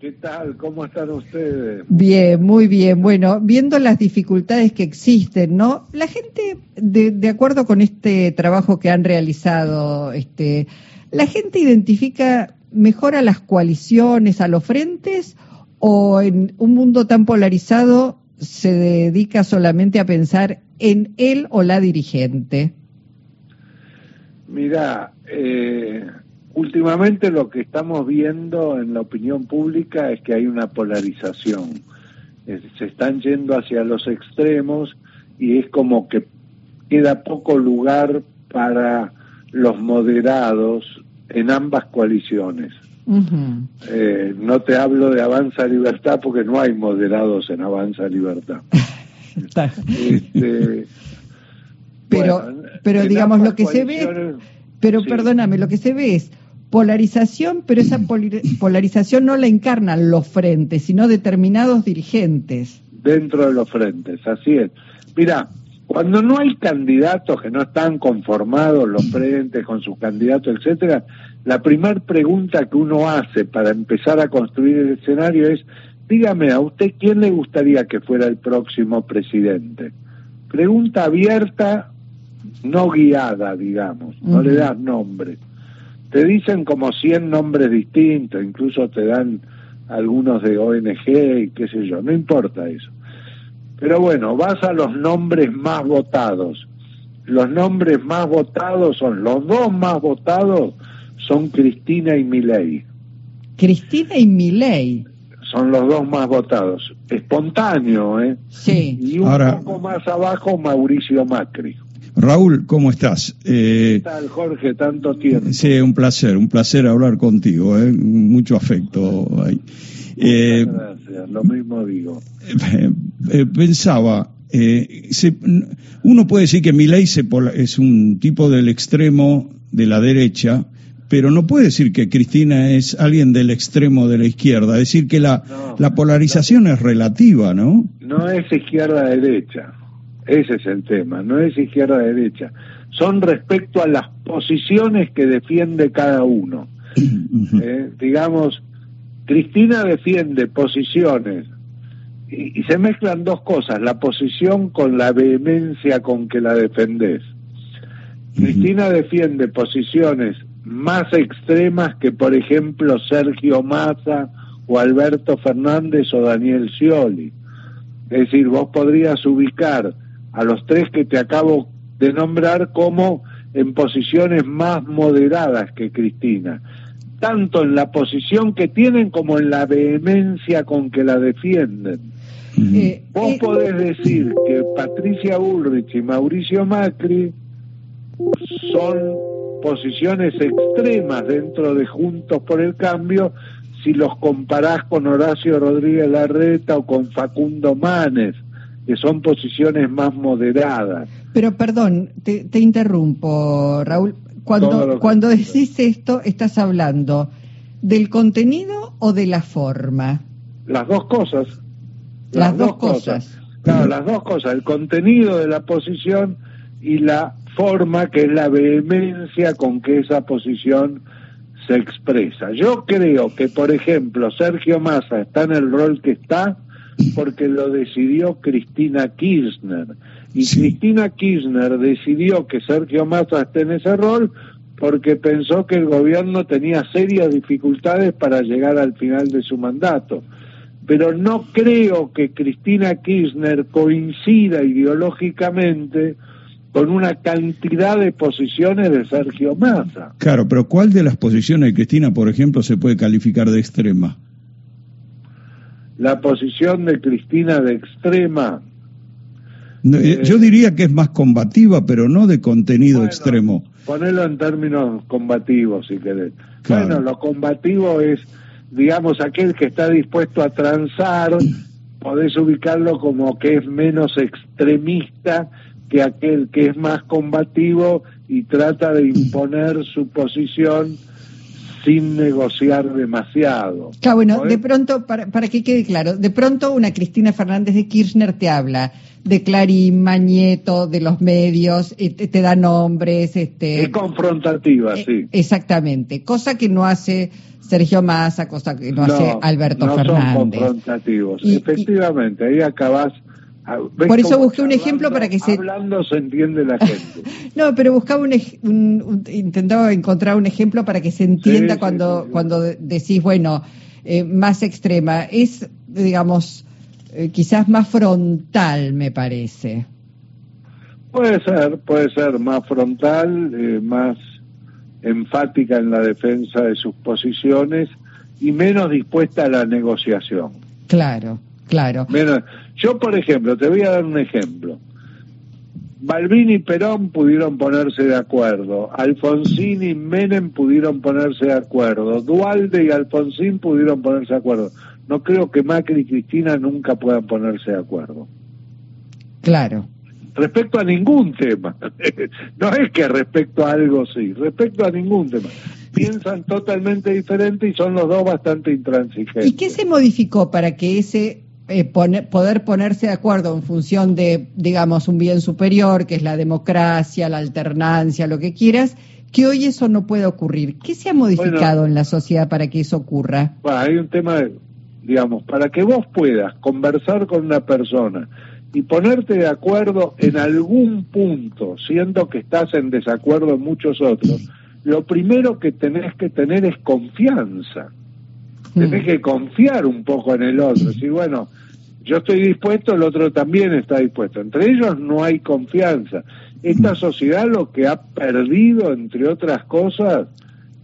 ¿Qué tal? ¿Cómo están ustedes? Bien, muy bien. Bueno, viendo las dificultades que existen, ¿no? La gente, de, de acuerdo con este trabajo que han realizado, este, la gente identifica mejor a las coaliciones, a los frentes, o en un mundo tan polarizado se dedica solamente a pensar en él o la dirigente. Mira, eh, últimamente lo que estamos viendo en la opinión pública es que hay una polarización. se están yendo hacia los extremos y es como que queda poco lugar para los moderados en ambas coaliciones. Eh, no te hablo de Avanza Libertad porque no hay moderados en Avanza Libertad. este, pero, pero digamos lo que se ve, pero perdóname, lo que se ve es polarización, pero esa polarización no la encarnan los frentes, sino determinados dirigentes. Dentro de los frentes, así es. Mira, cuando no hay candidatos que no están conformados los frentes con sus candidatos, etcétera, la primera pregunta que uno hace para empezar a construir el escenario es, dígame a usted quién le gustaría que fuera el próximo presidente. Pregunta abierta, no guiada, digamos, no le das nombre te dicen como 100 nombres distintos, incluso te dan algunos de ONG y qué sé yo, no importa eso. Pero bueno, vas a los nombres más votados. Los nombres más votados son, los dos más votados son Cristina y Milei. Cristina y Milei. Son los dos más votados. Espontáneo, ¿eh? Sí. Y un poco más abajo Mauricio Macri. Raúl, ¿cómo estás? Eh, ¿Qué tal, Jorge? Tanto tiempo. Sí, un placer, un placer hablar contigo, ¿eh? mucho afecto ahí. Eh, gracias, lo mismo digo. Eh, pensaba, se, uno puede decir que Milei es un tipo del extremo de la derecha, pero no puede decir que Cristina es alguien del extremo de la izquierda, decir que la, la polarización es relativa, ¿no? No es izquierda-derecha. Ese es el tema, no es izquierda-derecha. Son respecto a las posiciones que defiende cada uno. Eh, digamos, Cristina defiende posiciones y, se mezclan dos cosas, la posición con la vehemencia con que la defendés. Cristina defiende posiciones más extremas que, por ejemplo, Sergio Massa o Alberto Fernández o Daniel Scioli. Es decir, vos podrías ubicar a los tres que te acabo de nombrar como en posiciones más moderadas que Cristina, tanto en la posición que tienen como en la vehemencia con que la defienden. Eh, Vos eh, podés decir que Patricia Bullrich y Mauricio Macri son posiciones extremas dentro de Juntos por el Cambio si los comparás con Horacio Rodríguez Larreta o con Facundo Manes que son posiciones más moderadas. Pero perdón, te, interrumpo, Raúl. Cuando, cuando decís esto, estás hablando del contenido o de la forma. Las dos cosas. Las, dos, cosas. Claro, las dos cosas. El contenido de la posición y la forma, que es la vehemencia con que esa posición se expresa. Yo creo que, por ejemplo, Sergio Massa está en el rol que está porque lo decidió Cristina Kirchner. Y Cristina Kirchner decidió que Sergio Massa esté en ese rol porque pensó que el gobierno tenía serias dificultades para llegar al final de su mandato. Pero no creo que Cristina Kirchner coincida ideológicamente con una cantidad de posiciones de Sergio Massa. Claro, pero ¿cuál de las posiciones de Cristina, por ejemplo, se puede calificar de extrema? La posición de Cristina de extrema. Eh, yo diría que es más combativa, pero no de contenido extremo. Ponelo en términos combativos, si querés. Bueno, lo combativo es, digamos, aquel que está dispuesto a transar, podés ubicarlo como que es menos extremista que aquel que es más combativo y trata de imponer su posición sin negociar demasiado. Claro, bueno, de pronto, para, para que quede claro, de pronto una Cristina Fernández de Kirchner te habla de Clarín, Mañeto, de los medios, te, te da nombres. Este, es confrontativa, eh, sí. Exactamente, cosa que no hace Sergio Massa, cosa que no, hace Alberto no Fernández. Son confrontativos, efectivamente, ahí acabas por eso busqué un ejemplo para que se... Hablando se entiende la gente. no, pero buscaba un, intentaba encontrar un ejemplo para que se entienda cuando, cuando decís, bueno, eh, más extrema. Es, digamos, eh, quizás más frontal, me parece. Puede ser, puede ser más frontal, eh, más enfática en la defensa de sus posiciones y menos dispuesta a la negociación. Claro, claro. Menos, yo, por ejemplo, te voy a dar un ejemplo. Balbín y Perón pudieron ponerse de acuerdo, Alfonsín y Menem pudieron ponerse de acuerdo, Dualde y Alfonsín pudieron ponerse de acuerdo. No creo que Macri y Cristina nunca puedan ponerse de acuerdo. Claro. Respecto a ningún tema. no es que respecto a algo sí, respecto a ningún tema. Piensan totalmente diferente y son los dos bastante intransigentes. ¿Y qué se modificó para que ese eh, poder ponerse de acuerdo en función de, digamos, un bien superior, que es la democracia, la alternancia, lo que quieras, que hoy eso no puede ocurrir. ¿Qué se ha modificado en la sociedad para que eso ocurra? Bueno, hay un tema, digamos, para que vos puedas conversar con una persona y ponerte de acuerdo en algún punto, siendo que estás en desacuerdo en muchos otros, lo primero que tenés que tener es confianza. Tenés mm. que confiar un poco en el otro. Si bueno, yo estoy dispuesto, el otro también está dispuesto. Entre ellos no hay confianza. Esta sociedad lo que ha perdido, entre otras cosas,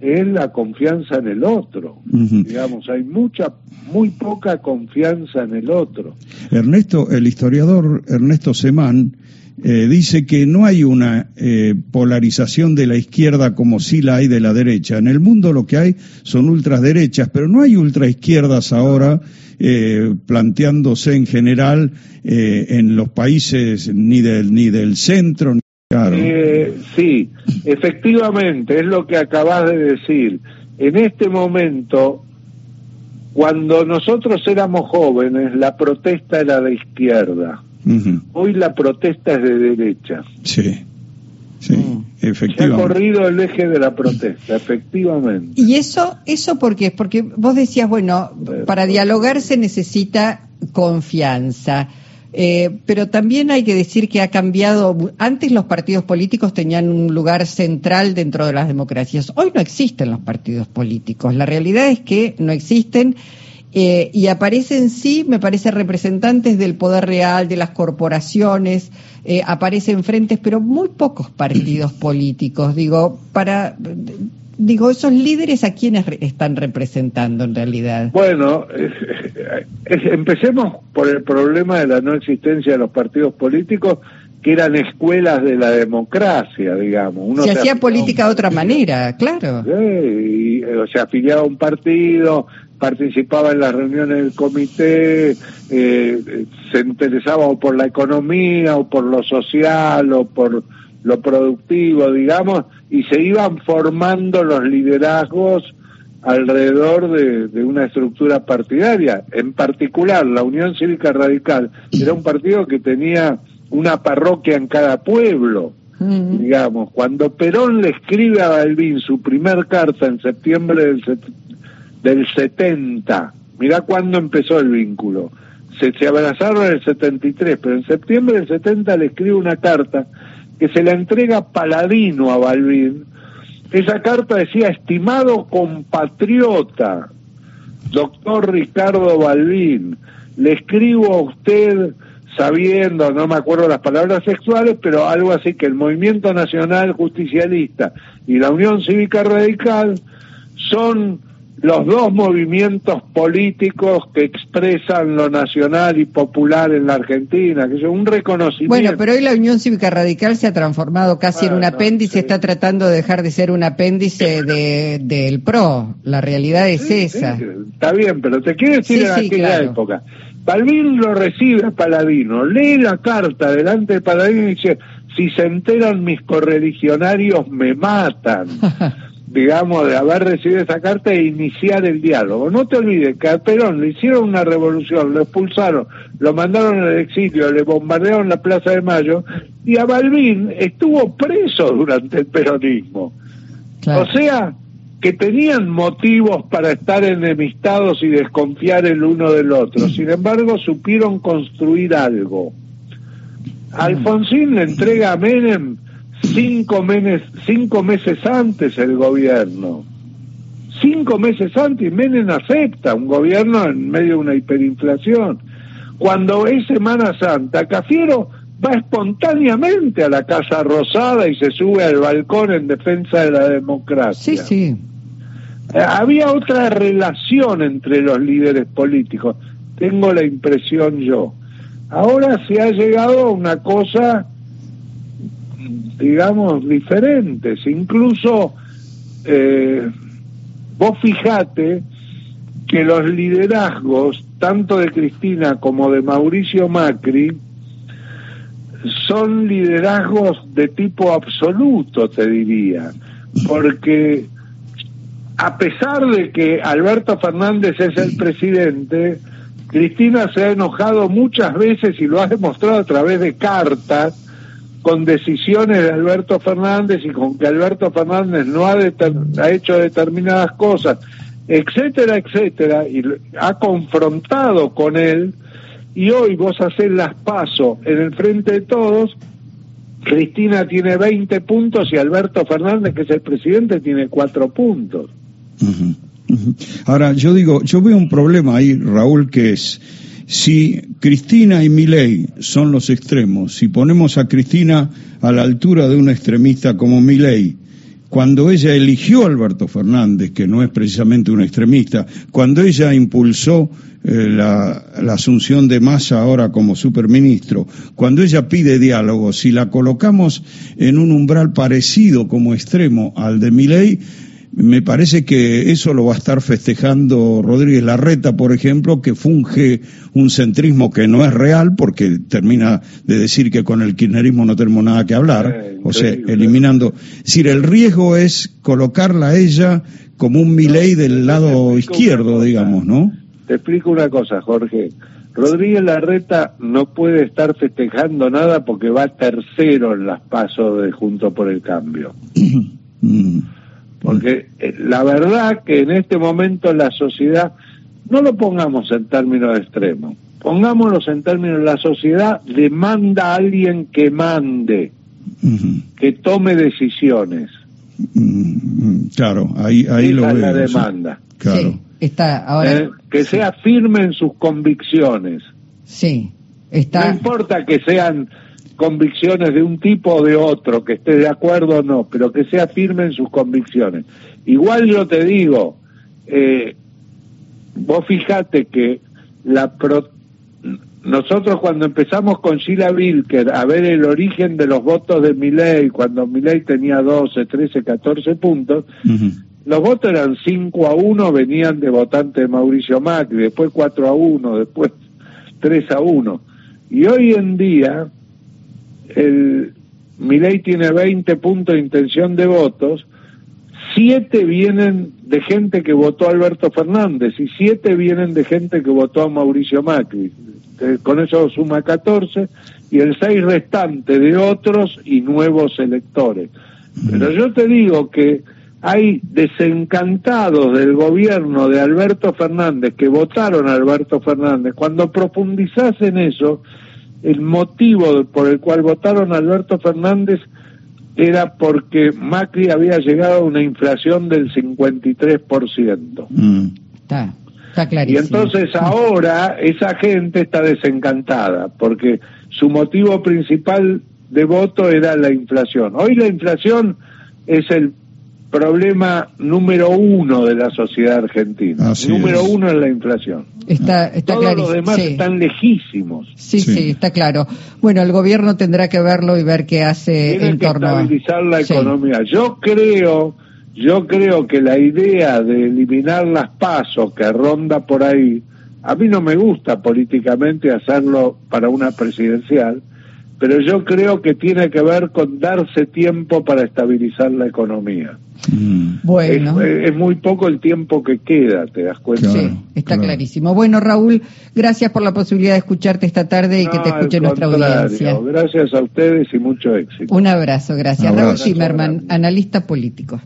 es la confianza en el otro. Digamos, hay mucha, muy poca confianza en el otro. Ernesto, el historiador Ernesto Semán eh, dice que no hay una eh, polarización de la izquierda como sí la hay de la derecha. En el mundo lo que hay son ultraderechas, pero no hay ultraizquierdas ahora eh, planteándose en general en los países ni del, ni del centro. Ni... Claro. sí, efectivamente, es lo que acabas de decir. En este momento, cuando nosotros éramos jóvenes, la protesta era de izquierda Hoy la protesta es de derecha. Sí, sí, efectivamente. Se ha corrido el eje de la protesta, efectivamente. ¿Y eso, eso por qué? Porque vos decías, bueno, para dialogar se necesita confianza. Eh, pero también hay que decir que ha cambiado. Antes los partidos políticos tenían un lugar central dentro de las democracias. Hoy no existen los partidos políticos. La realidad es que no existen eh, y aparecen sí, me parece, representantes del poder real, de las corporaciones, eh, aparecen frentes, pero muy pocos partidos políticos. Digo, para, digo, esos líderes a quiénes están representando en realidad. Bueno, empecemos por el problema de la no existencia de los partidos políticos que eran escuelas de la democracia, digamos. Uno se, hacía política de otra manera, claro. Sí, o sea, afiliaba a un partido, participaba en las reuniones del comité, eh, se interesaba o por la economía o por lo social o por lo productivo, digamos, y se iban formando los liderazgos alrededor de, de, una estructura partidaria. En particular, la Unión Cívica Radical era un partido que tenía una parroquia en cada pueblo, digamos. Cuando Perón le escribe a Balbín su primer carta en septiembre del, del 70. Mirá cuándo empezó el vínculo. Se, se abrazaron en el 73, pero en septiembre del 70 le escribe una carta que se la entrega Paladino a Balbín. Esa carta decía, estimado compatriota, doctor Ricardo Balbín, le escribo a usted sabiendo, no me acuerdo las palabras sexuales, pero algo así que el Movimiento Nacional Justicialista y la Unión Cívica Radical son los dos movimientos políticos que expresan lo nacional y popular en la Argentina, que es un reconocimiento. Bueno, pero hoy la Unión Cívica Radical se ha transformado casi en un apéndice, está tratando de dejar de ser un apéndice del PRO. La realidad es esa. está bien, pero te quiero decir en aquella época. Balbín lo recibe a Paladino, lee la carta delante de Paladino y dice, si se enteran mis correligionarios me matan. digamos, de haber recibido esa carta e iniciar el diálogo. No te olvides que a Perón le hicieron una revolución, lo expulsaron, lo mandaron al exilio, le bombardearon la Plaza de Mayo y a Balbín estuvo preso durante el peronismo. O sea, que tenían motivos para estar enemistados y desconfiar el uno del otro. Sin embargo, supieron construir algo. Alfonsín le entrega a Menem cinco, meses, cinco meses antes el gobierno. Cinco meses antes y Menem acepta un gobierno en medio de una hiperinflación. Cuando es Semana Santa, Cafiero va espontáneamente a la Casa Rosada y se sube al balcón en defensa de la democracia. Sí, sí. Eh, había otra relación entre los líderes políticos, tengo la impresión yo. Ahora se ha llegado a una cosa digamos, diferentes. Incluso eh, vos fijate que los liderazgos, tanto de Cristina como de Mauricio Macri, son liderazgos de tipo absoluto, te diría, porque a pesar de que Alberto Fernández es el presidente, Cristina se ha enojado muchas veces y lo ha demostrado a través de cartas con decisiones de Alberto Fernández y con que Alberto Fernández no ha, ha hecho determinadas cosas, etcétera, etcétera, y ha confrontado con él, y hoy vos haces las pasos en el frente de todos, Cristina tiene 20 puntos y Alberto Fernández, que es el presidente, tiene 4 puntos. Ahora, yo digo, yo veo un problema ahí, Raúl, que es si Cristina y Milei son los extremos, si ponemos a Cristina a la altura de un extremista como Milei, cuando ella eligió a Alberto Fernández, que no es precisamente un extremista, cuando ella impulsó eh, la, asunción de Massa ahora como superministro, cuando ella pide diálogo, si la colocamos en un umbral parecido como extremo al de Milei, me parece que eso lo va a estar festejando Rodríguez Larreta, por ejemplo, que funge un centrismo que no es real porque termina de decir que con el kirchnerismo no tenemos nada que hablar, eh, o sea, eliminando. Es decir, el riesgo es colocarla a ella como un Milei del lado izquierdo, digamos, ¿no? Te explico una cosa, Jorge. Rodríguez Larreta no puede estar festejando nada porque va tercero en las pasos de Junto por el Cambio. Porque eh, la verdad que en este momento la sociedad, no lo pongamos en términos extremos, pongámoslos en términos, la sociedad demanda a alguien que mande, que tome decisiones. Claro, ahí, ahí lo veo. la demanda. Claro. está ahora. Eh, que sea firme en sus convicciones. Sí, está. No importa que sean convicciones de un tipo o de otro, que esté de acuerdo o no, pero que sea firme en sus convicciones. Igual yo te digo, eh, vos fijate que la nosotros cuando empezamos con Sheila Wilker a ver el origen de los votos de Milei, cuando Milei tenía 12, 13, 14 puntos, los votos eran 5 a 1, venían de votantes de Mauricio Macri, después 4 a 1, después 3 a 1. Y hoy en día, el Milei tiene 20 puntos de intención de votos, siete vienen de gente que votó a Alberto Fernández y siete vienen de gente que votó a Mauricio Macri. Con eso suma 14 y el 6 restante de otros y nuevos electores. Pero yo te digo que hay desencantados del gobierno de Alberto Fernández que votaron a Alberto Fernández. Cuando profundizás en eso, el motivo por el cual votaron a Alberto Fernández era porque Macri había llegado a una inflación del 53%. Mm. Está, está clarísimo. Y entonces ahora esa gente está desencantada porque su motivo principal de voto era la inflación. Hoy la inflación es el problema número uno de la sociedad argentina. número uno es la inflación. Está, está Todos los demás están lejísimos. Sí, sí, está claro. Bueno, el gobierno tendrá que verlo y ver qué hace Tiene en que torno estabilizar la economía. Yo creo, yo creo que la idea de eliminar las pasos que ronda por ahí, a mí no me gusta políticamente hacerlo para una presidencial, pero yo creo que tiene que ver con darse tiempo para estabilizar la economía. Mm. Bueno. Es, muy poco el tiempo que queda, ¿te das cuenta? sí, está clarísimo. Bueno, Raúl, gracias por la posibilidad de escucharte esta tarde y que te escuche nuestra audiencia. Gracias a ustedes y mucho éxito. Un abrazo, gracias. Raúl Zimmerman, analista político.